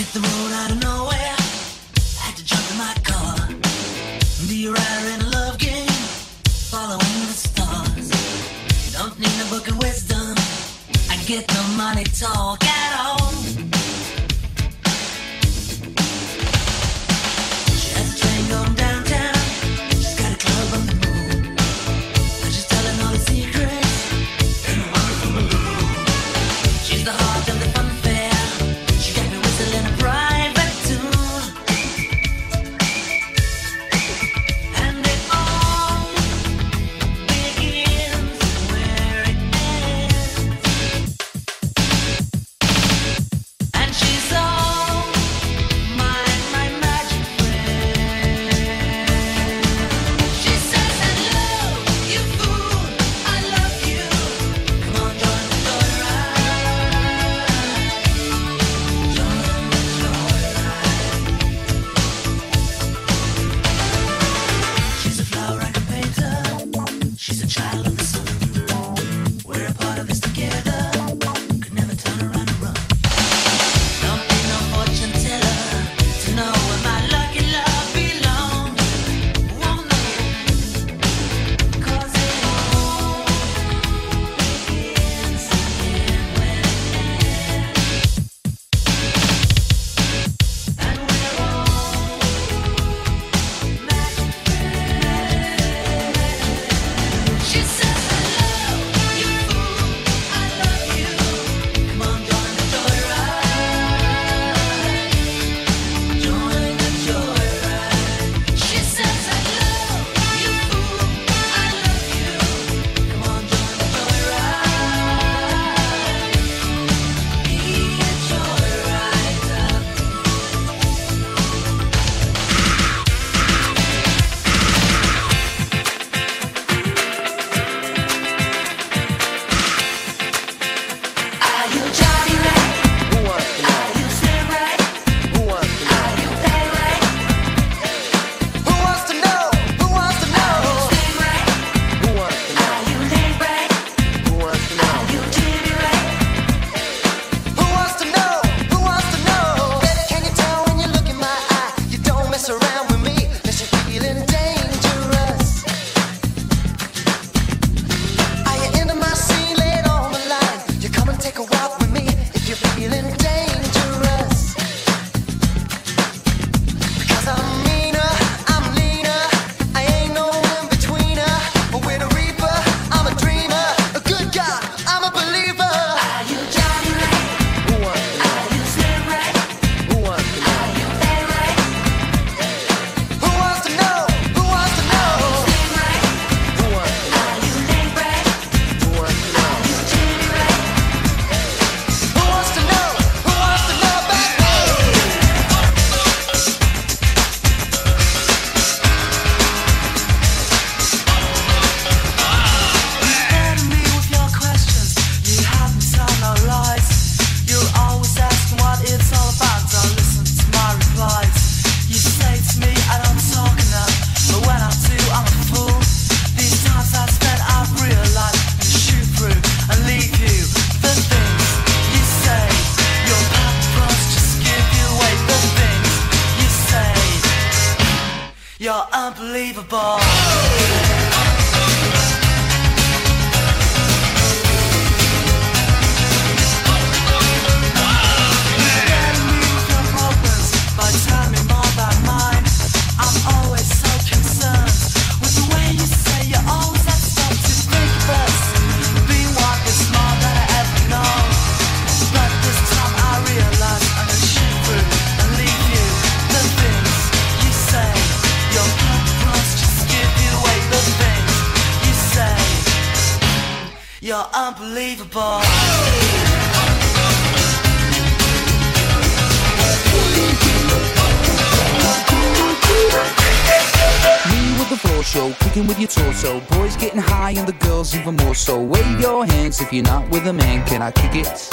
hit the road out of nowhere. Had to jump in my car. Be a rider in a love game, following the stars. Don't need a book of wisdom. I get the money talk at all. I kick it?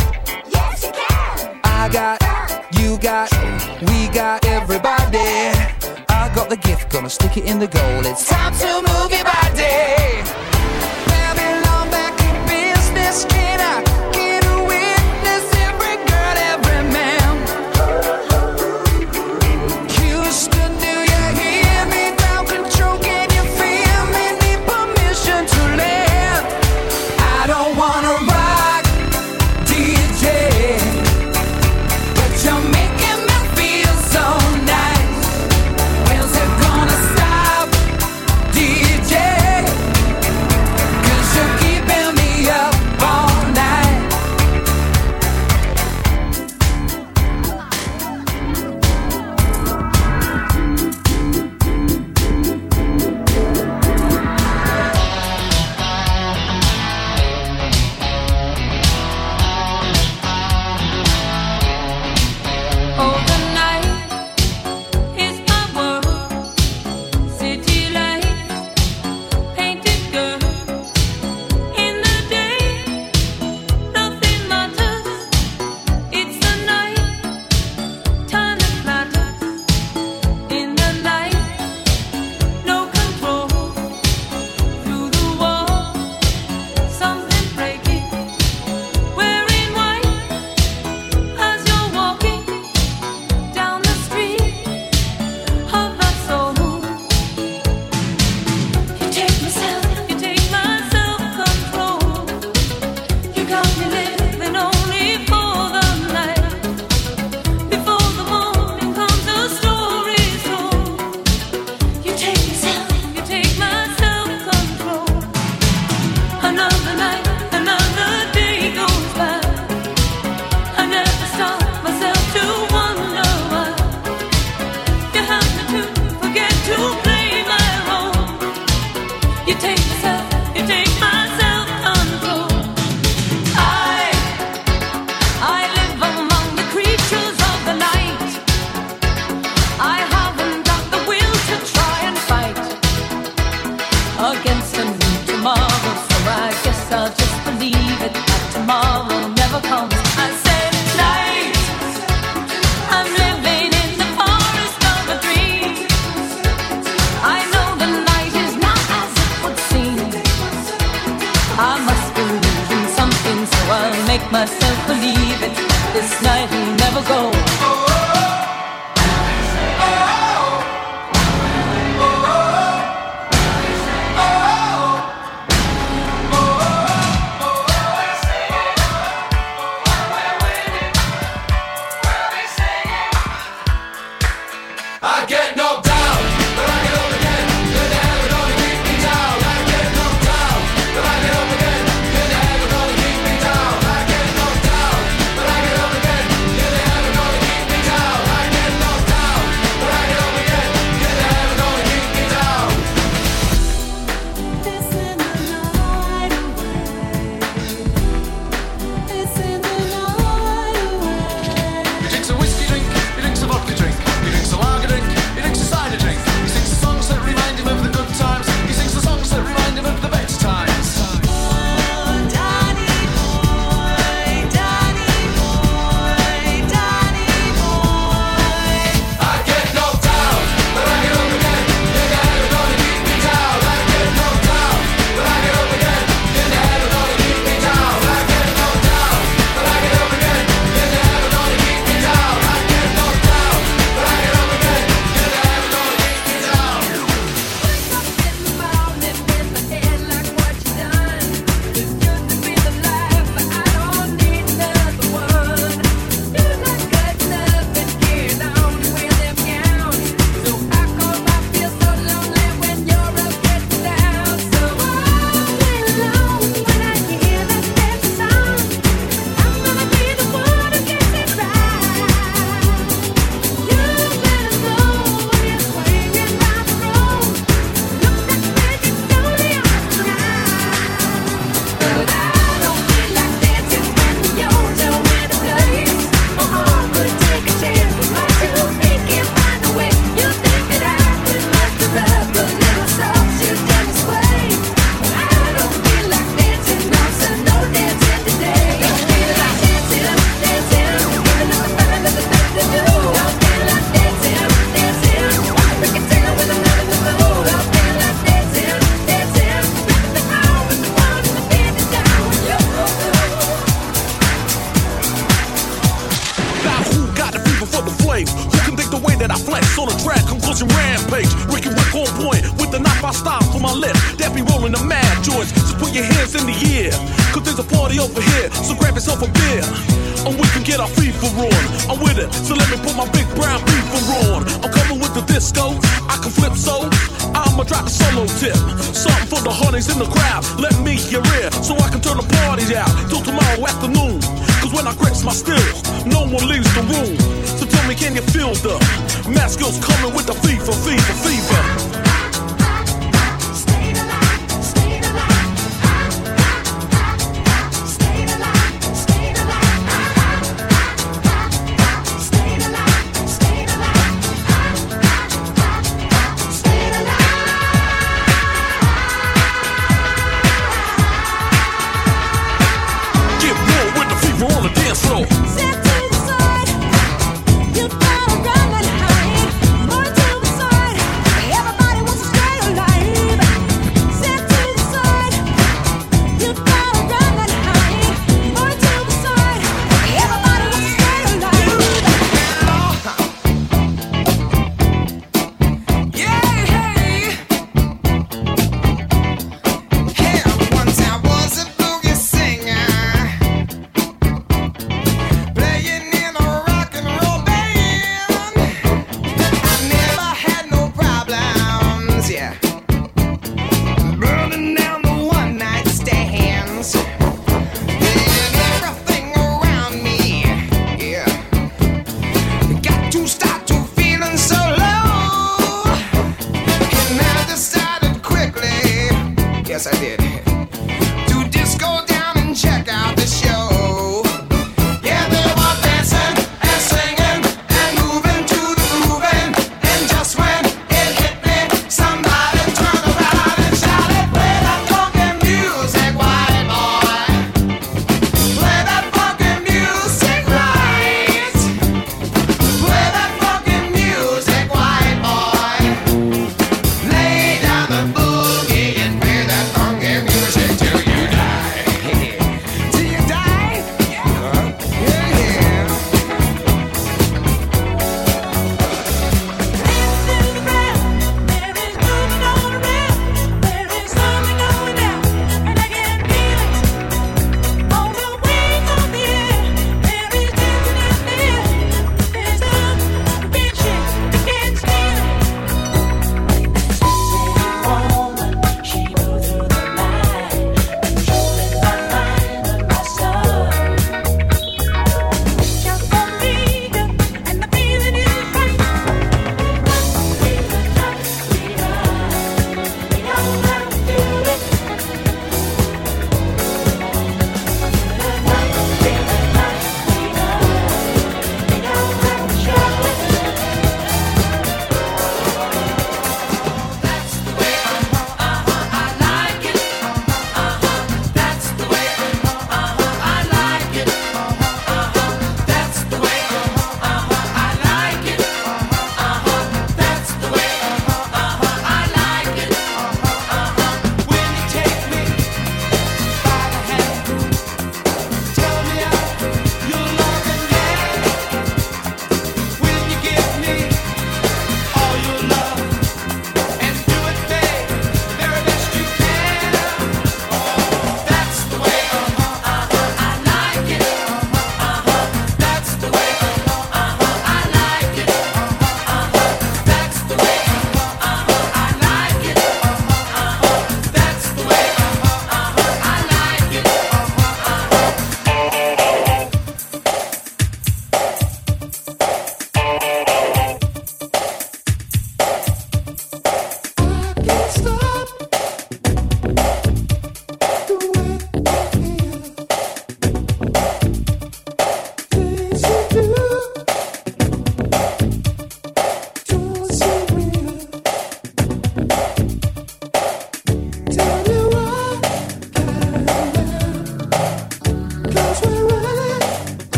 Yes, you can. I got, you got, we got everybody. I got the gift, gonna stick it in the goal. It's time to move your body.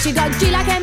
she got G like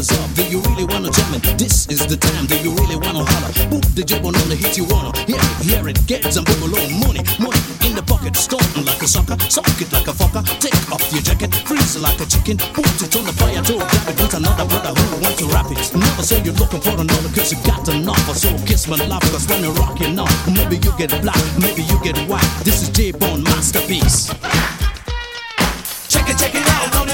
dollars up? Do you really wanna jam it? This is the time. Do you really wanna holler? Boom, the jib on the hit you wanna. Hear it, hear it, get some people on money, money in the pocket, starting like a sucker, sock it like a fucker. Take off your jacket, freeze like a chicken, put it on the fire, do grab it with another brother who wants to rap it. Never say you're looking for another, cause you got enough. So kiss my love, cause when you rock rocking up. maybe you get black, maybe you get white. This is J-Bone masterpiece. Check it, check it out.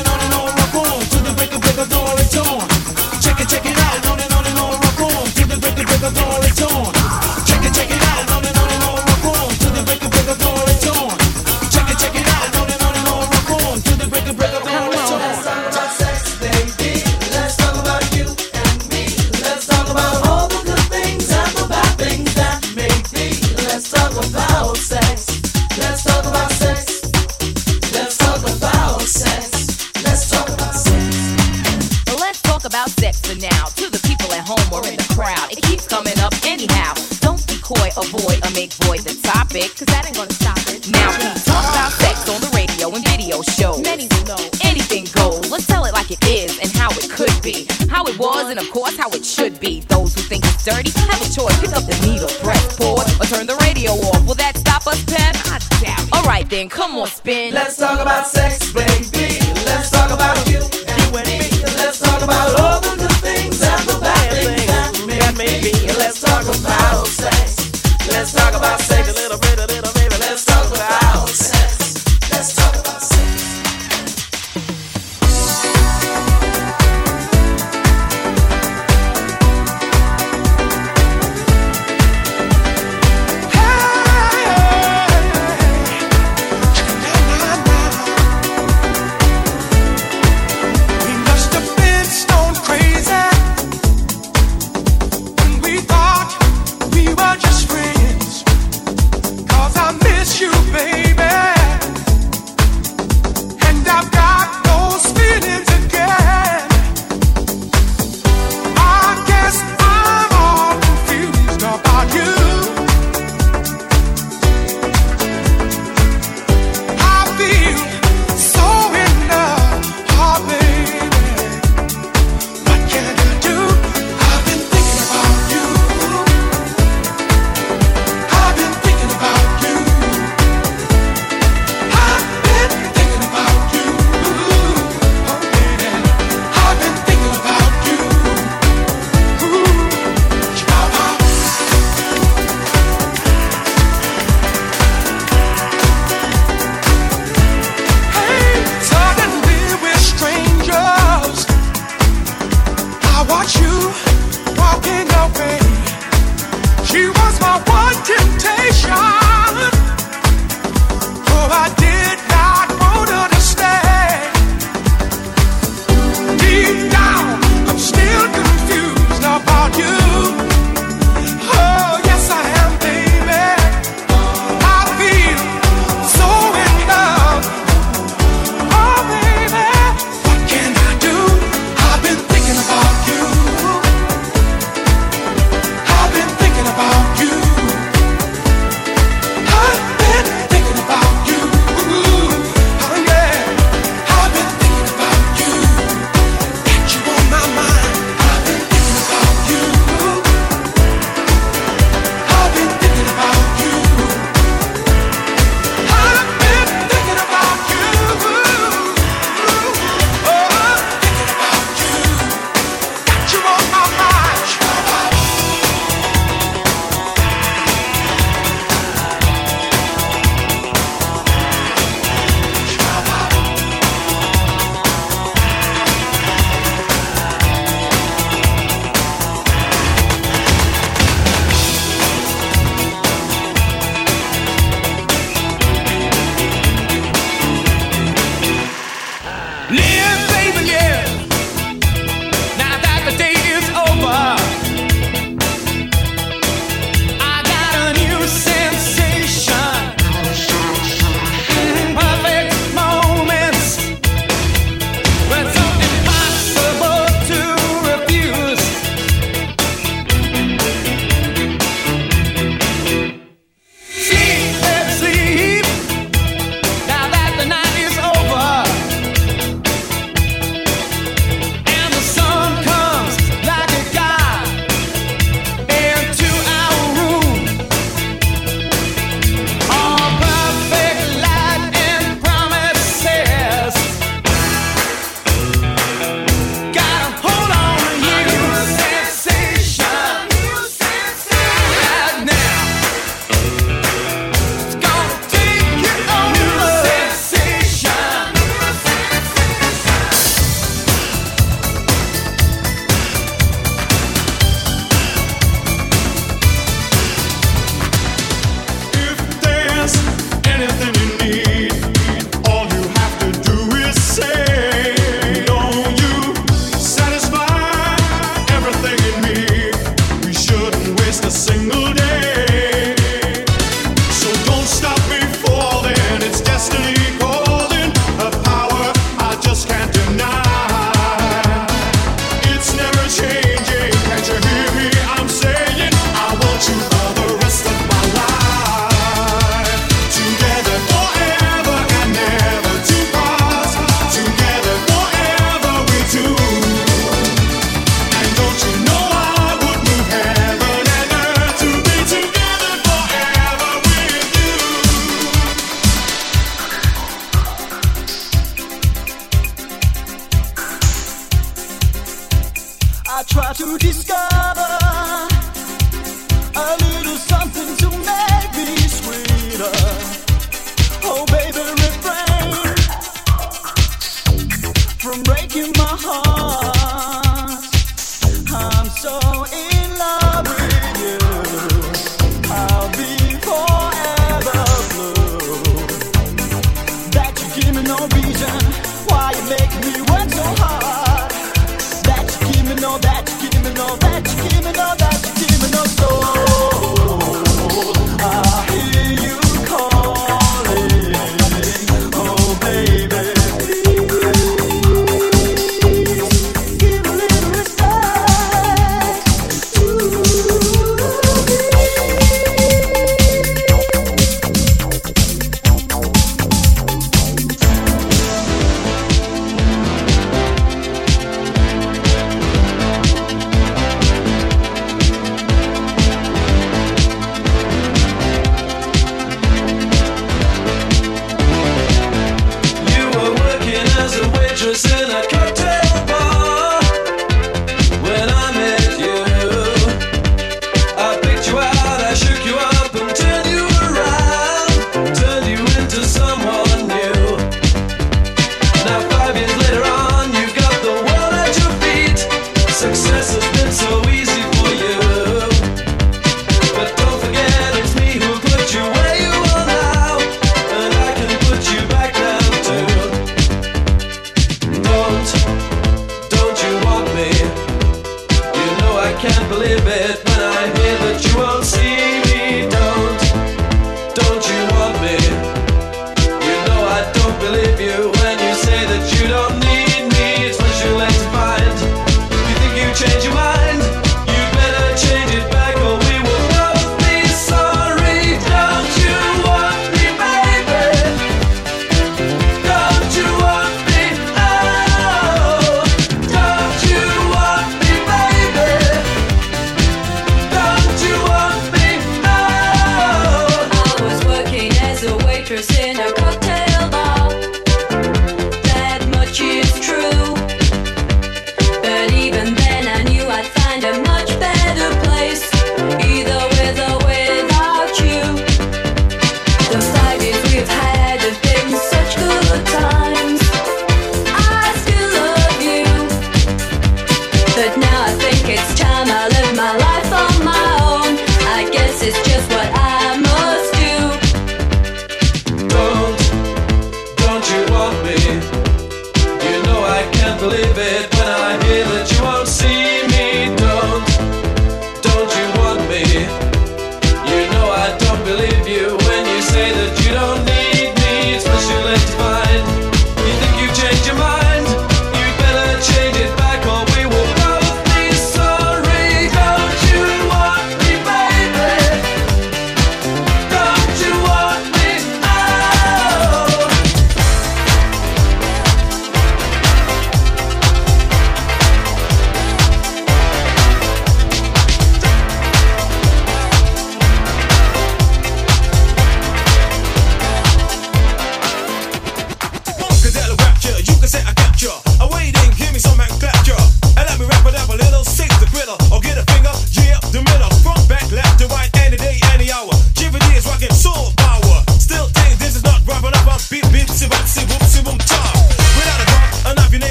Spin.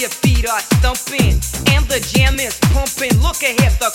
your feet are stumping and the jam is pumping. Look ahead, the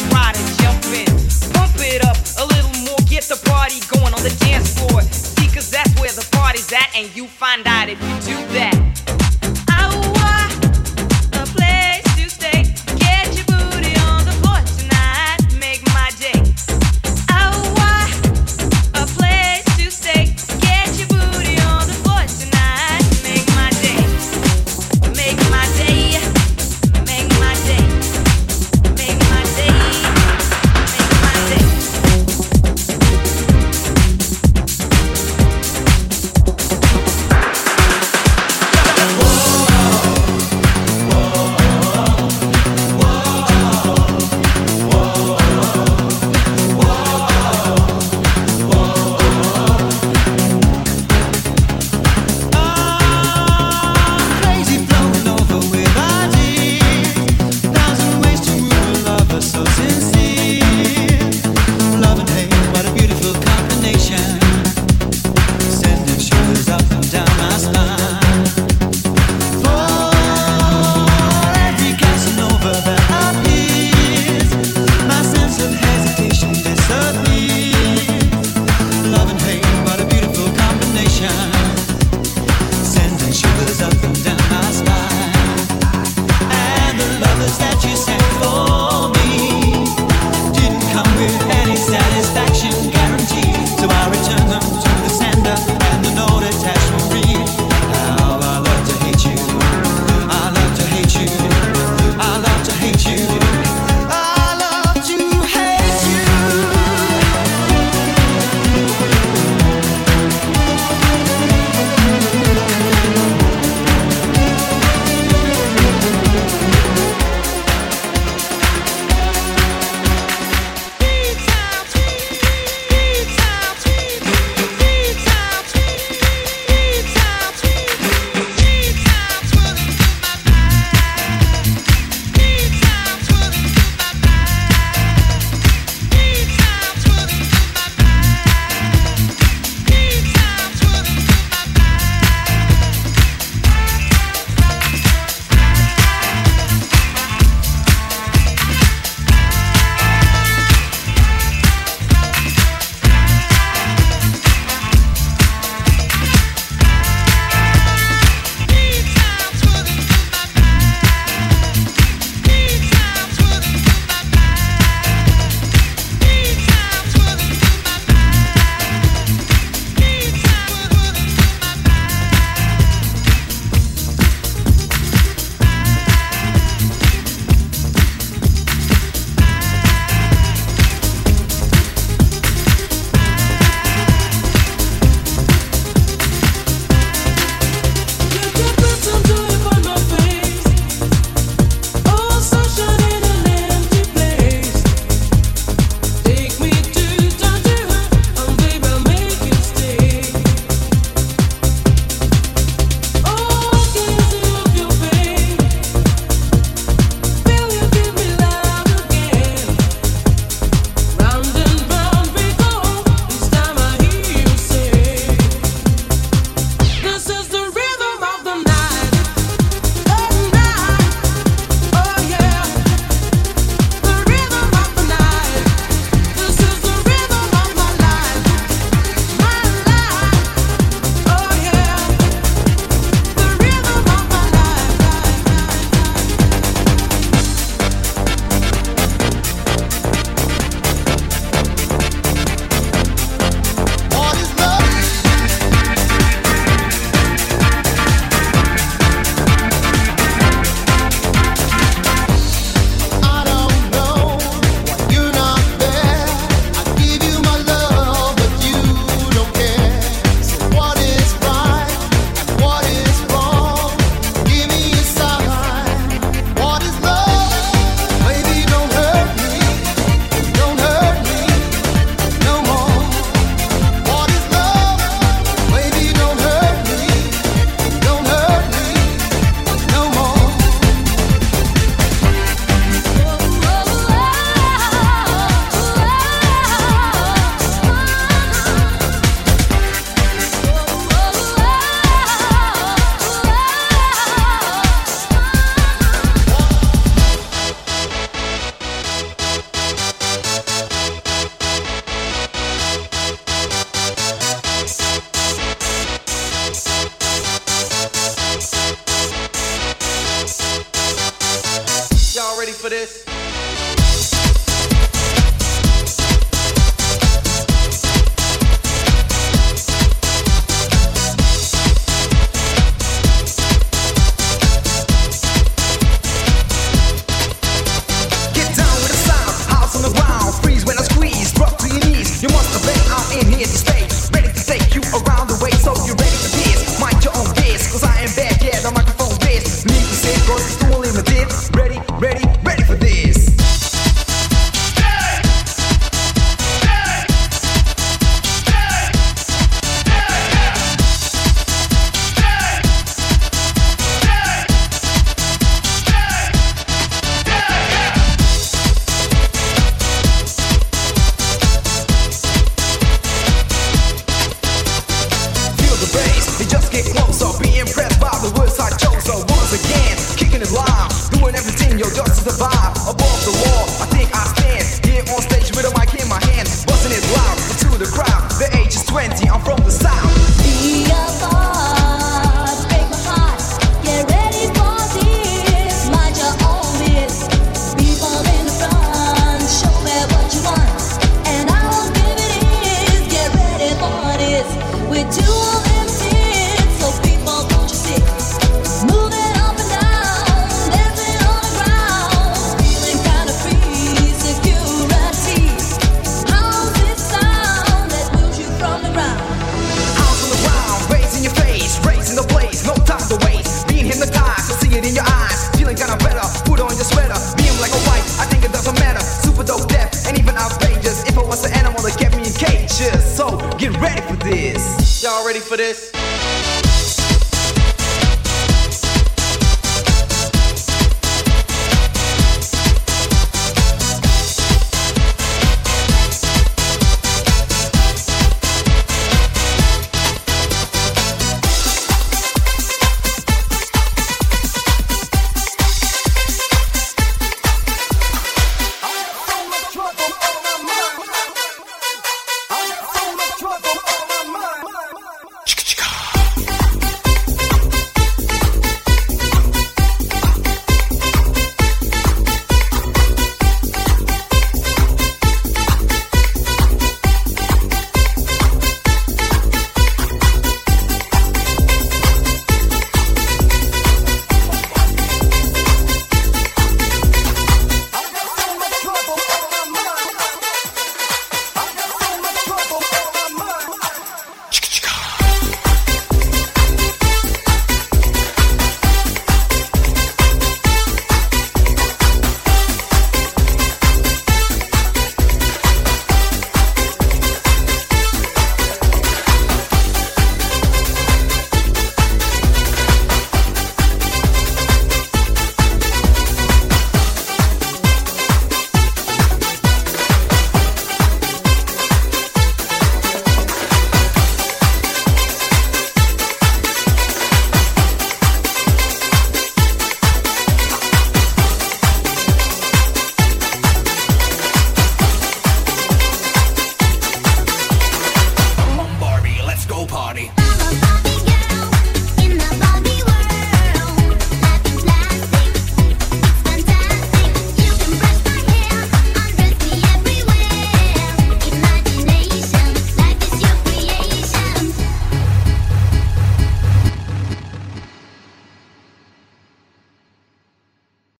everything yo